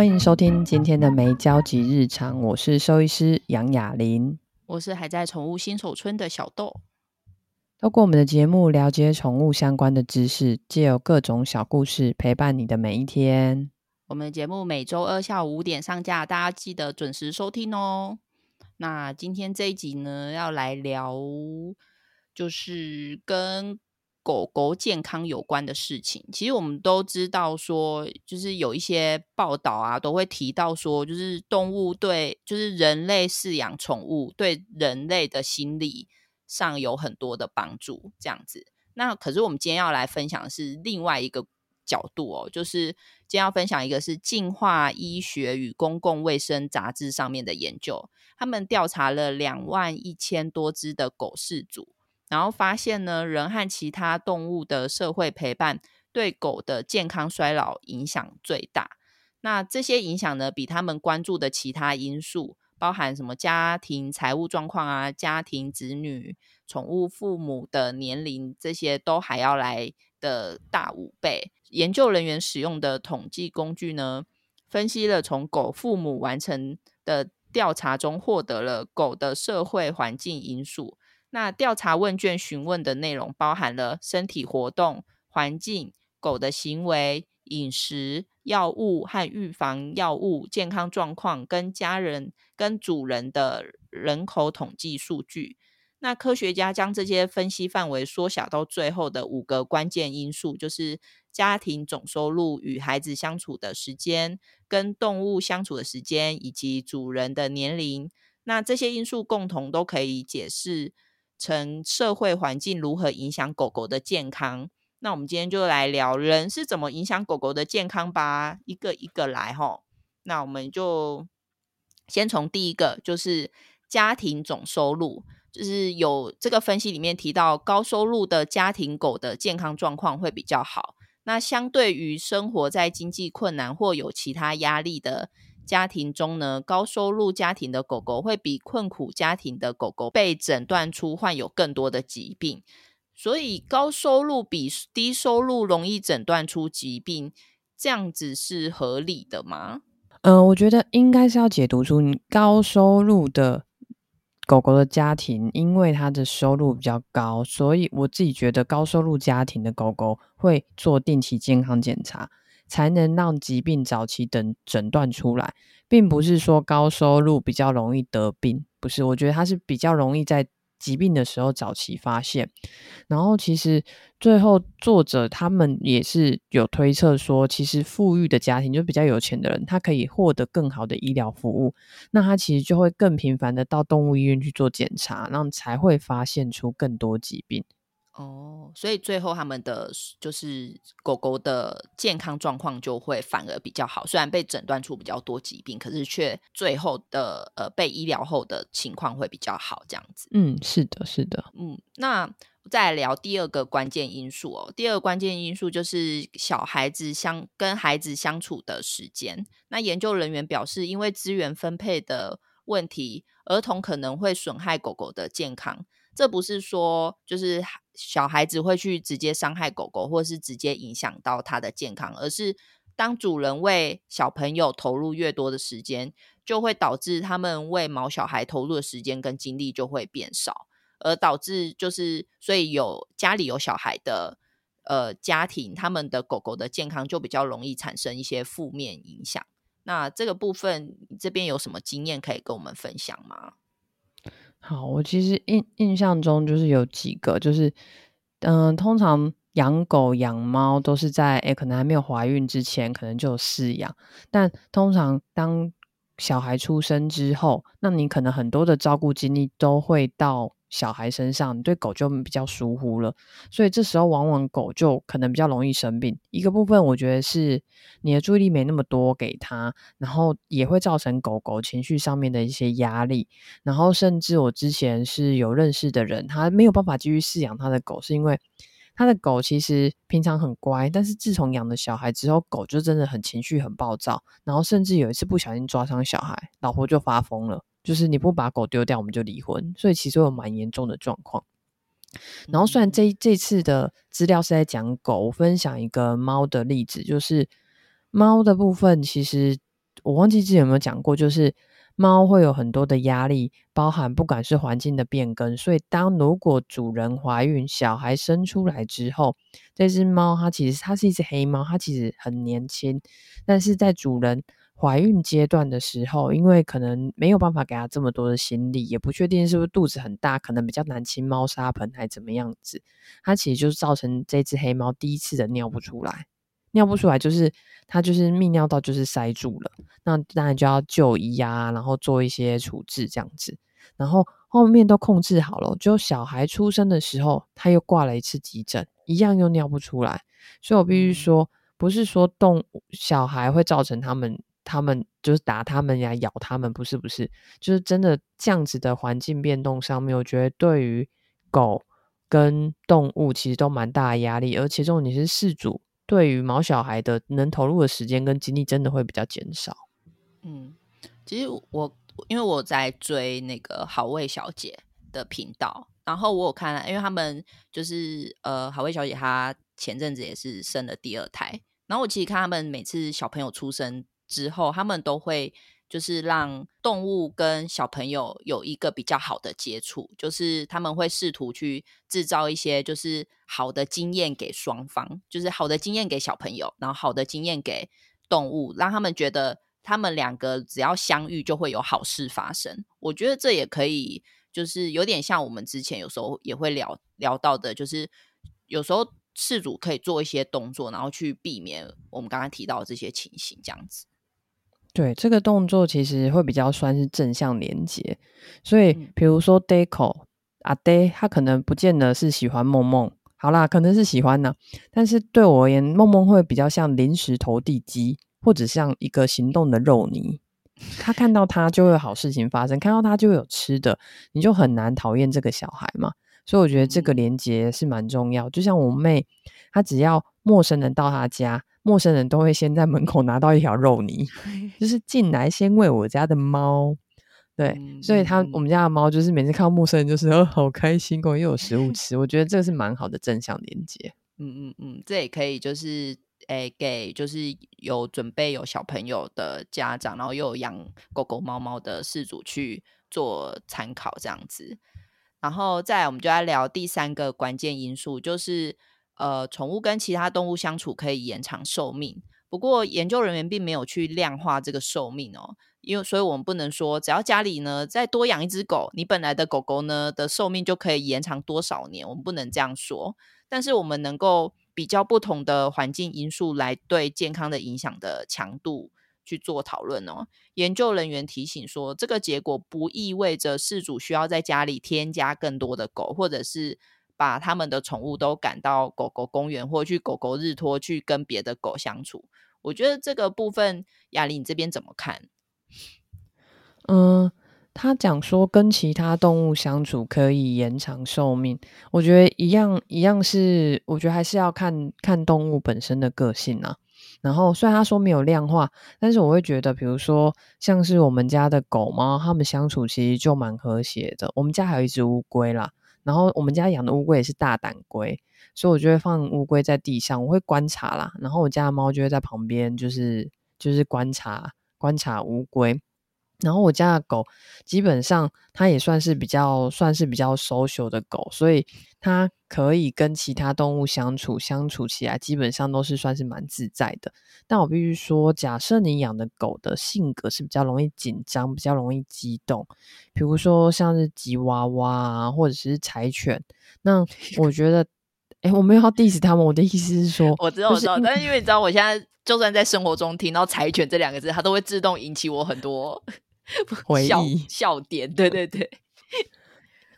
欢迎收听今天的没交集日常，我是兽医师杨雅琳，我是还在宠物新手村的小豆。透过我们的节目，了解宠物相关的知识，借由各种小故事陪伴你的每一天。我们的节目每周二下午五点上架，大家记得准时收听哦。那今天这一集呢，要来聊就是跟狗狗健康有关的事情。其实我们都知道说，就是有一些报道啊，都会提到说，就是动物对，就是人类饲养宠物对人类的心理上有很多的帮助，这样子。那可是我们今天要来分享的是另外一个。角度哦，就是今天要分享一个是《进化医学与公共卫生杂志》上面的研究，他们调查了两万一千多只的狗饲主，然后发现呢，人和其他动物的社会陪伴对狗的健康衰老影响最大。那这些影响呢，比他们关注的其他因素，包含什么家庭财务状况啊、家庭子女、宠物父母的年龄这些，都还要来的大五倍。研究人员使用的统计工具呢，分析了从狗父母完成的调查中获得了狗的社会环境因素。那调查问卷询问的内容包含了身体活动、环境、狗的行为、饮食、药物和预防药物、健康状况跟家人跟主人的人口统计数据。那科学家将这些分析范围缩小到最后的五个关键因素，就是家庭总收入、与孩子相处的时间、跟动物相处的时间以及主人的年龄。那这些因素共同都可以解释成社会环境如何影响狗狗的健康。那我们今天就来聊人是怎么影响狗狗的健康吧，一个一个来齁。那我们就先从第一个，就是家庭总收入。就是有这个分析里面提到，高收入的家庭狗的健康状况会比较好。那相对于生活在经济困难或有其他压力的家庭中呢，高收入家庭的狗狗会比困苦家庭的狗狗被诊断出患有更多的疾病。所以高收入比低收入容易诊断出疾病，这样子是合理的吗？嗯、呃，我觉得应该是要解读出你高收入的。狗狗的家庭，因为它的收入比较高，所以我自己觉得高收入家庭的狗狗会做定期健康检查，才能让疾病早期等诊断出来，并不是说高收入比较容易得病，不是，我觉得它是比较容易在。疾病的时候早期发现，然后其实最后作者他们也是有推测说，其实富裕的家庭就比较有钱的人，他可以获得更好的医疗服务，那他其实就会更频繁的到动物医院去做检查，然后才会发现出更多疾病。哦，所以最后他们的就是狗狗的健康状况就会反而比较好，虽然被诊断出比较多疾病，可是却最后的呃被医疗后的情况会比较好，这样子。嗯，是的，是的，嗯，那再聊第二个关键因素哦，第二个关键因素就是小孩子相跟孩子相处的时间。那研究人员表示，因为资源分配的问题，儿童可能会损害狗狗的健康。这不是说就是小孩子会去直接伤害狗狗，或是直接影响到它的健康，而是当主人为小朋友投入越多的时间，就会导致他们为毛小孩投入的时间跟精力就会变少，而导致就是所以有家里有小孩的呃家庭，他们的狗狗的健康就比较容易产生一些负面影响。那这个部分这边有什么经验可以跟我们分享吗？好，我其实印印象中就是有几个，就是嗯、通常养狗养猫都是在诶可能还没有怀孕之前，可能就有饲养，但通常当小孩出生之后，那你可能很多的照顾精力都会到。小孩身上，你对狗就比较疏忽了，所以这时候往往狗就可能比较容易生病。一个部分我觉得是你的注意力没那么多给它，然后也会造成狗狗情绪上面的一些压力。然后甚至我之前是有认识的人，他没有办法继续饲养他的狗，是因为他的狗其实平常很乖，但是自从养了小孩之后，狗就真的很情绪很暴躁，然后甚至有一次不小心抓伤小孩，老婆就发疯了。就是你不把狗丢掉，我们就离婚。所以其实有蛮严重的状况。然后虽然这这次的资料是在讲狗，我分享一个猫的例子，就是猫的部分，其实我忘记之前有没有讲过，就是猫会有很多的压力，包含不管是环境的变更，所以当如果主人怀孕，小孩生出来之后，这只猫它其实它是一只黑猫，它其实很年轻，但是在主人怀孕阶段的时候，因为可能没有办法给它这么多的心力，也不确定是不是肚子很大，可能比较难清猫砂盆还怎么样子，它其实就是造成这只黑猫第一次的尿不出来。尿不出来，就是它就是泌尿道就是塞住了，那当然就要就医啊，然后做一些处置这样子，然后后面都控制好了，就小孩出生的时候，他又挂了一次急诊，一样又尿不出来，所以我必须说，不是说动小孩会造成他们他们就是打他们呀、咬他们，不是不是，就是真的这样子的环境变动上面，我觉得对于狗跟动物其实都蛮大的压力，而且重点是饲主。对于毛小孩的能投入的时间跟精力，真的会比较减少。嗯，其实我因为我在追那个好味小姐的频道，然后我有看，因为他们就是呃，好味小姐她前阵子也是生了第二胎，然后我其实看他们每次小朋友出生之后，他们都会。就是让动物跟小朋友有一个比较好的接触，就是他们会试图去制造一些就是好的经验给双方，就是好的经验给小朋友，然后好的经验给动物，让他们觉得他们两个只要相遇就会有好事发生。我觉得这也可以，就是有点像我们之前有时候也会聊聊到的，就是有时候饲主可以做一些动作，然后去避免我们刚刚提到的这些情形，这样子。对，这个动作其实会比较算是正向连接，所以比如说 Deco、嗯、阿 Day，他可能不见得是喜欢梦梦，好啦，可能是喜欢呢，但是对我而言，梦梦会比较像临时投递机，或者像一个行动的肉泥，他看到他就会有好事情发生，看到他就会有吃的，你就很难讨厌这个小孩嘛，所以我觉得这个连接是蛮重要，就像我妹，她只要陌生人到她家。陌生人都会先在门口拿到一条肉泥，就是进来先喂我家的猫。对，嗯、所以他我们家的猫就是每次看到陌生人，就是哦，好开心哦，又有食物吃。我觉得这是蛮好的正向连接。嗯嗯嗯，这也可以就是诶、欸、给就是有准备有小朋友的家长，然后又有养狗狗猫猫的饲主去做参考这样子。然后再来，我们就来聊第三个关键因素，就是。呃，宠物跟其他动物相处可以延长寿命，不过研究人员并没有去量化这个寿命哦，因为所以我们不能说只要家里呢再多养一只狗，你本来的狗狗呢的寿命就可以延长多少年，我们不能这样说。但是我们能够比较不同的环境因素来对健康的影响的强度去做讨论哦。研究人员提醒说，这个结果不意味着饲主需要在家里添加更多的狗，或者是。把他们的宠物都赶到狗狗公园，或去狗狗日托去跟别的狗相处。我觉得这个部分，雅玲你这边怎么看？嗯，他讲说跟其他动物相处可以延长寿命，我觉得一样一样是，我觉得还是要看看动物本身的个性啊。然后虽然他说没有量化，但是我会觉得，比如说像是我们家的狗猫，他们相处其实就蛮和谐的。我们家还有一只乌龟啦。然后我们家养的乌龟也是大胆龟，所以我就会放乌龟在地上，我会观察啦。然后我家的猫就会在旁边，就是就是观察观察乌龟。然后我家的狗基本上它也算是比较算是比较 social 的狗，所以它可以跟其他动物相处，相处起来基本上都是算是蛮自在的。但我必须说，假设你养的狗的性格是比较容易紧张、比较容易激动，比如说像是吉娃娃啊，或者是柴犬，那 我觉得，哎，我没有要 diss 他们，我的意思是说，我知道，我知道，但是因为你知道，我现在就算在生活中听到柴犬这两个字，它都会自动引起我很多。回忆笑点，对对对，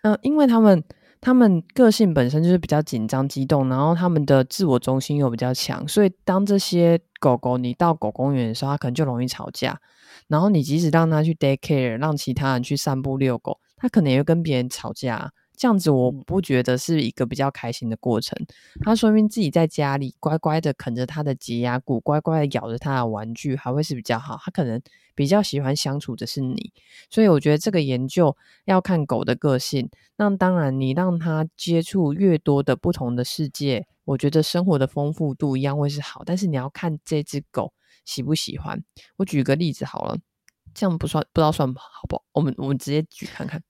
嗯、呃，因为他们他们个性本身就是比较紧张激动，然后他们的自我中心又比较强，所以当这些狗狗你到狗公园的时候，它可能就容易吵架。然后你即使让它去 daycare，让其他人去散步遛狗，它可能也会跟别人吵架。这样子我不觉得是一个比较开心的过程。他说明自己在家里乖乖的啃着他的洁牙骨，乖乖的咬着他的玩具，还会是比较好。他可能比较喜欢相处的是你，所以我觉得这个研究要看狗的个性。那当然，你让它接触越多的不同的世界，我觉得生活的丰富度一样会是好。但是你要看这只狗喜不喜欢。我举个例子好了，这样不算不知道算好不好？我们我们直接举看看，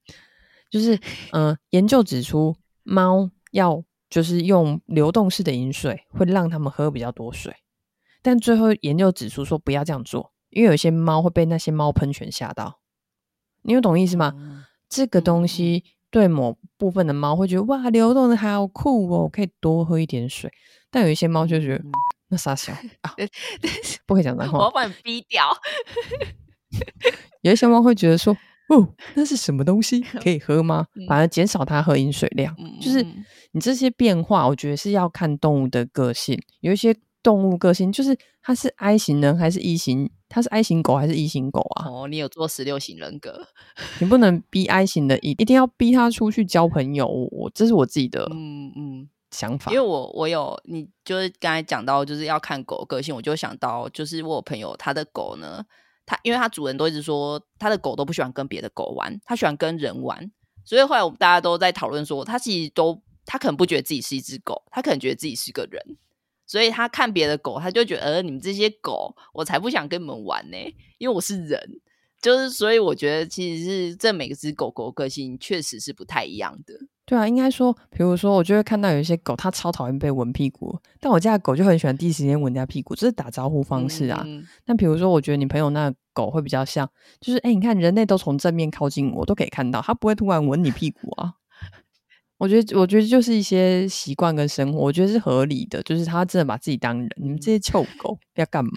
就是嗯、呃，研究指出，猫要就是用流动式的饮水，会让它们喝比较多水。但最后研究指出说不要这样做，因为有些猫会被那些猫喷泉吓到。你有懂意思吗？嗯、这个东西对某部分的猫会觉得哇，流动的好酷哦，可以多喝一点水。但有一些猫就觉得、嗯、那傻小啊，不可以讲脏 话，我要把你逼掉。有一些猫会觉得说哦，那是什么东西 可以喝吗？嗯、反而减少它喝饮水量。嗯、就是你这些变化，我觉得是要看动物的个性。有一些动物个性就是它是 I 型人还是 E 型？它是 I 型狗还是 E 型狗啊？哦，你有做十六型人格，你不能 逼 I 型的，一一定要逼他出去交朋友。我这是我自己的，嗯嗯想法。因为我我有，你就是刚才讲到就是要看狗个性，我就想到就是我有朋友他的狗呢，他因为他主人都一直说他的狗都不喜欢跟别的狗玩，他喜欢跟人玩，所以后来我们大家都在讨论说，他其实都他可能不觉得自己是一只狗，他可能觉得自己是个人。所以他看别的狗，他就觉得，呃，你们这些狗，我才不想跟你们玩呢，因为我是人。就是，所以我觉得，其实是这每只狗狗个性确实是不太一样的。对啊，应该说，比如说，我就会看到有一些狗，它超讨厌被闻屁股，但我家的狗就很喜欢第一时间闻人家屁股，这是打招呼方式啊。但比如说，我觉得你朋友那狗会比较像，就是，哎，你看，人类都从正面靠近我，都可以看到，它不会突然闻你屁股啊。我觉得，我觉得就是一些习惯跟生活，我觉得是合理的。就是它真的把自己当人，你们这些臭狗要干嘛？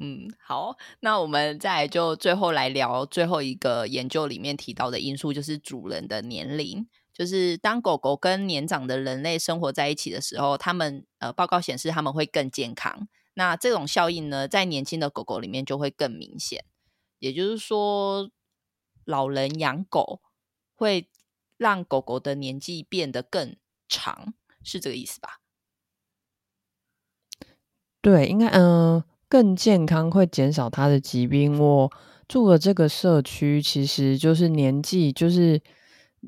嗯，好，那我们再就最后来聊最后一个研究里面提到的因素，就是主人的年龄。就是当狗狗跟年长的人类生活在一起的时候，他们呃，报告显示他们会更健康。那这种效应呢，在年轻的狗狗里面就会更明显。也就是说，老人养狗会。让狗狗的年纪变得更长，是这个意思吧？对，应该嗯、更健康会减少他的疾病。我住的这个社区，其实就是年纪就是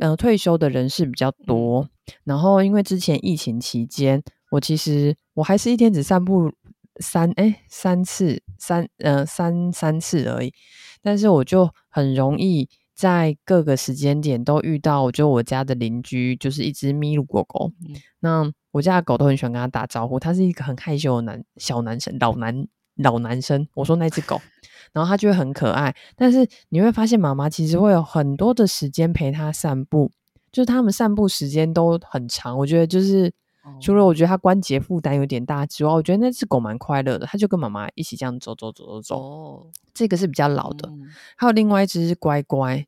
呃退休的人士比较多。然后因为之前疫情期间，我其实我还是一天只散步三哎三次三呃三三次而已，但是我就很容易。在各个时间点都遇到，我就我家的邻居就是一只咪鹿狗狗。嗯、那我家的狗都很喜欢跟他打招呼，他是一个很害羞的男小男生，老男老男生。我说那只狗，然后它就会很可爱。但是你会发现，妈妈其实会有很多的时间陪它散步，就是他们散步时间都很长。我觉得就是。除了我觉得它关节负担有点大之外，我觉得那只狗蛮快乐的，它就跟妈妈一起这样走走走走走。哦，这个是比较老的。嗯、还有另外一只是乖乖，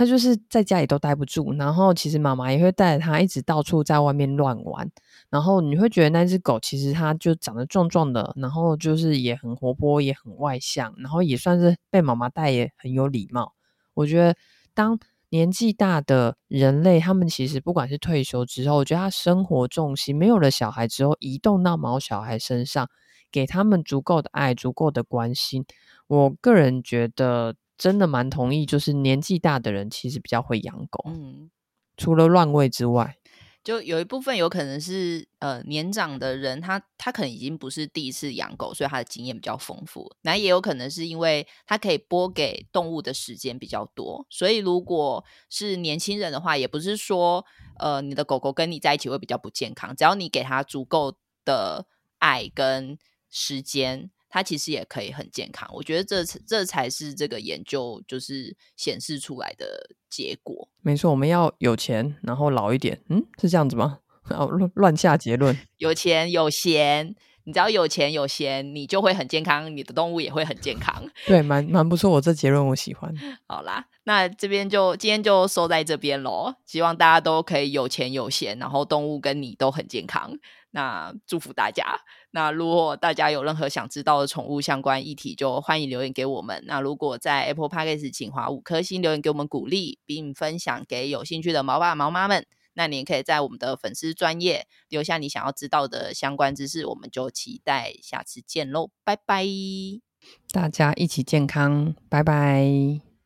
它就是在家里都待不住，然后其实妈妈也会带着它一直到处在外面乱玩。然后你会觉得那只狗其实它就长得壮壮的，然后就是也很活泼，也很外向，然后也算是被妈妈带也很有礼貌。我觉得当。年纪大的人类，他们其实不管是退休之后，我觉得他生活重心没有了小孩之后，移动到毛小孩身上，给他们足够的爱、足够的关心。我个人觉得真的蛮同意，就是年纪大的人其实比较会养狗，嗯，除了乱喂之外。就有一部分有可能是呃年长的人，他他可能已经不是第一次养狗，所以他的经验比较丰富。那也有可能是因为他可以拨给动物的时间比较多，所以如果是年轻人的话，也不是说呃你的狗狗跟你在一起会比较不健康，只要你给他足够的爱跟时间。它其实也可以很健康，我觉得这这才是这个研究就是显示出来的结果。没错，我们要有钱，然后老一点，嗯，是这样子吗？哦，乱乱下结论。有钱有闲，你只要有钱有闲，你就会很健康，你的动物也会很健康。对，蛮蛮不错，我这结论我喜欢。好啦，那这边就今天就收在这边喽。希望大家都可以有钱有闲，然后动物跟你都很健康。那祝福大家。那如果大家有任何想知道的宠物相关议题，就欢迎留言给我们。那如果在 Apple Podcast 请划五颗星留言给我们鼓励，并分享给有兴趣的毛爸毛妈们。那你也可以在我们的粉丝专页留下你想要知道的相关知识。我们就期待下次见喽，拜拜！大家一起健康，拜拜。